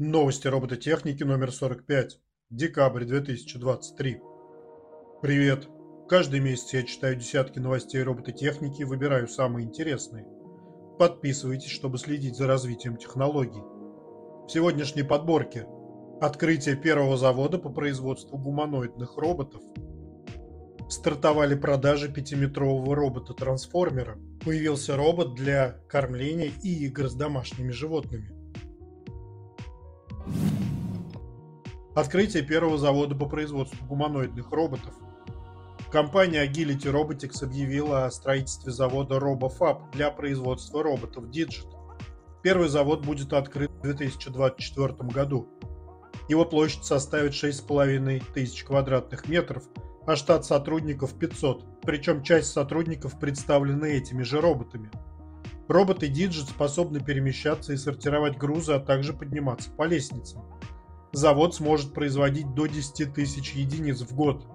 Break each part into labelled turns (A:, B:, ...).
A: Новости робототехники номер 45. Декабрь 2023. Привет. Каждый месяц я читаю десятки новостей робототехники и выбираю самые интересные. Подписывайтесь, чтобы следить за развитием технологий. В сегодняшней подборке открытие первого завода по производству гуманоидных роботов. Стартовали продажи пятиметрового робота-трансформера. Появился робот для кормления и игр с домашними животными. Открытие первого завода по производству гуманоидных роботов. Компания Agility Robotics объявила о строительстве завода RoboFab для производства роботов Digit. Первый завод будет открыт в 2024 году. Его площадь составит 6,5 тысяч квадратных метров, а штат сотрудников 500, причем часть сотрудников представлены этими же роботами. Роботы Digit способны перемещаться и сортировать грузы, а также подниматься по лестницам завод сможет производить до 10 тысяч единиц в год.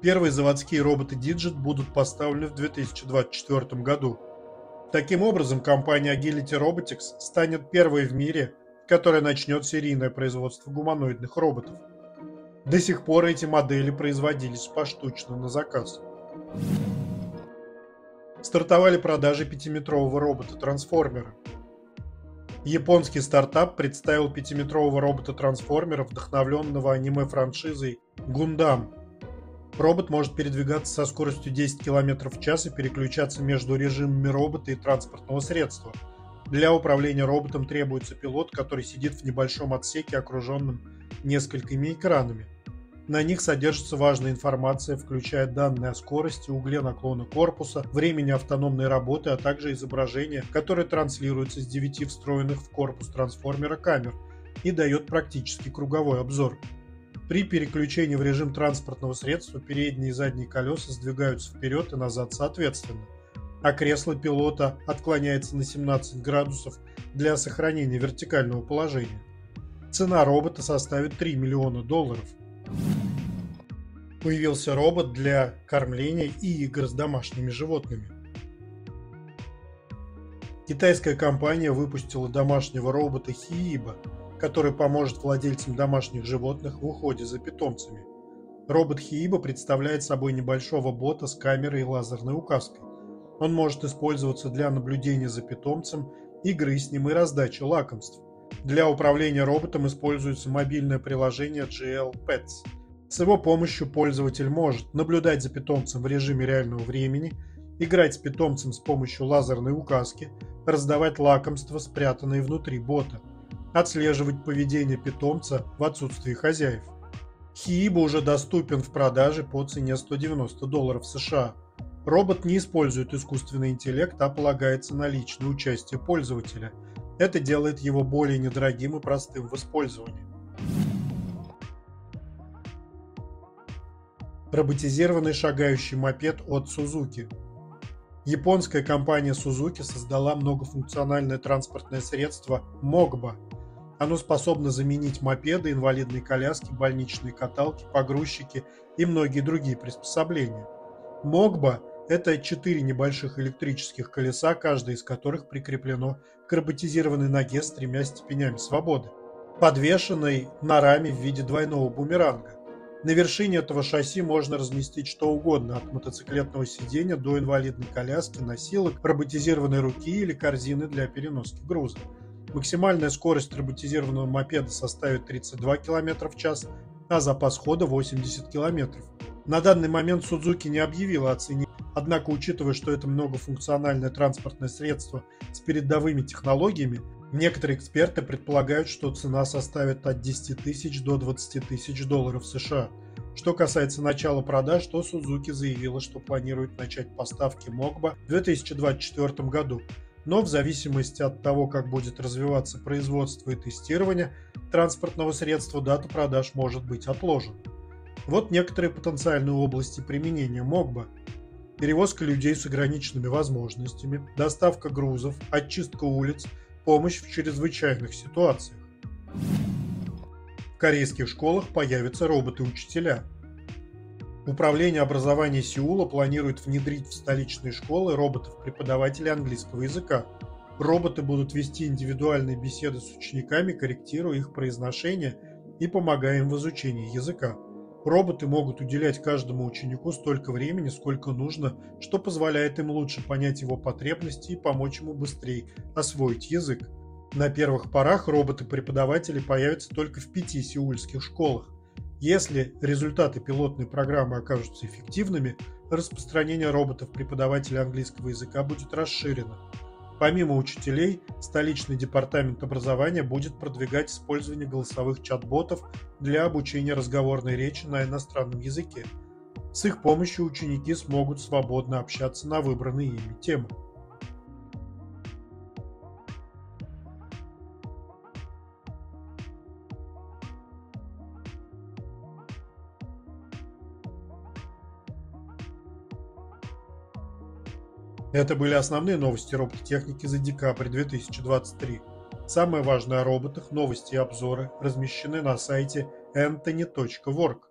A: Первые заводские роботы Digit будут поставлены в 2024 году. Таким образом, компания Agility Robotics станет первой в мире, которая начнет серийное производство гуманоидных роботов. До сих пор эти модели производились поштучно на заказ. Стартовали продажи пятиметрового робота-трансформера. Японский стартап представил пятиметрового робота-трансформера, вдохновленного аниме-франшизой Гундам. Робот может передвигаться со скоростью 10 км в час и переключаться между режимами робота и транспортного средства. Для управления роботом требуется пилот, который сидит в небольшом отсеке, окруженном несколькими экранами. На них содержится важная информация, включая данные о скорости, угле наклона корпуса, времени автономной работы, а также изображения, которые транслируются с 9 встроенных в корпус трансформера камер и дает практически круговой обзор. При переключении в режим транспортного средства передние и задние колеса сдвигаются вперед и назад соответственно, а кресло пилота отклоняется на 17 градусов для сохранения вертикального положения. Цена робота составит 3 миллиона долларов – Появился робот для кормления и игр с домашними животными. Китайская компания выпустила домашнего робота Хииба, который поможет владельцам домашних животных в уходе за питомцами. Робот Хииба представляет собой небольшого бота с камерой и лазерной указкой. Он может использоваться для наблюдения за питомцем, игры с ним и раздачи лакомств. Для управления роботом используется мобильное приложение GL Pets – с его помощью пользователь может наблюдать за питомцем в режиме реального времени, играть с питомцем с помощью лазерной указки, раздавать лакомства, спрятанные внутри бота, отслеживать поведение питомца в отсутствии хозяев. Хииба уже доступен в продаже по цене 190 долларов США. Робот не использует искусственный интеллект, а полагается на личное участие пользователя. Это делает его более недорогим и простым в использовании. Роботизированный шагающий мопед от Suzuki. Японская компания Suzuki создала многофункциональное транспортное средство Mogba. Оно способно заменить мопеды, инвалидные коляски, больничные каталки, погрузчики и многие другие приспособления. Mogba – это четыре небольших электрических колеса, каждое из которых прикреплено к роботизированной ноге с тремя степенями свободы, подвешенной на раме в виде двойного бумеранга. На вершине этого шасси можно разместить что угодно, от мотоциклетного сидения до инвалидной коляски, носилок, роботизированной руки или корзины для переноски груза. Максимальная скорость роботизированного мопеда составит 32 км в час, а запас хода 80 км. На данный момент Suzuki не объявила о цене, однако учитывая, что это многофункциональное транспортное средство с передовыми технологиями, Некоторые эксперты предполагают, что цена составит от 10 тысяч до 20 тысяч долларов США. Что касается начала продаж, то Suzuki заявила, что планирует начать поставки Mogba в 2024 году. Но в зависимости от того, как будет развиваться производство и тестирование транспортного средства, дата продаж может быть отложена. Вот некоторые потенциальные области применения Mogba. Перевозка людей с ограниченными возможностями, доставка грузов, очистка улиц – помощь в чрезвычайных ситуациях. В корейских школах появятся роботы-учителя. Управление образования Сеула планирует внедрить в столичные школы роботов-преподавателей английского языка. Роботы будут вести индивидуальные беседы с учениками, корректируя их произношение и помогая им в изучении языка. Роботы могут уделять каждому ученику столько времени, сколько нужно, что позволяет им лучше понять его потребности и помочь ему быстрее освоить язык. На первых порах роботы-преподаватели появятся только в пяти сеульских школах. Если результаты пилотной программы окажутся эффективными, распространение роботов-преподавателей английского языка будет расширено. Помимо учителей, столичный департамент образования будет продвигать использование голосовых чат-ботов для обучения разговорной речи на иностранном языке. С их помощью ученики смогут свободно общаться на выбранные ими темы. Это были основные новости робототехники за декабрь 2023. Самое важное о роботах, новости и обзоры размещены на сайте anthony.org.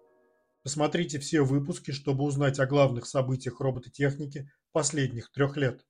A: Посмотрите все выпуски, чтобы узнать о главных событиях робототехники последних трех лет.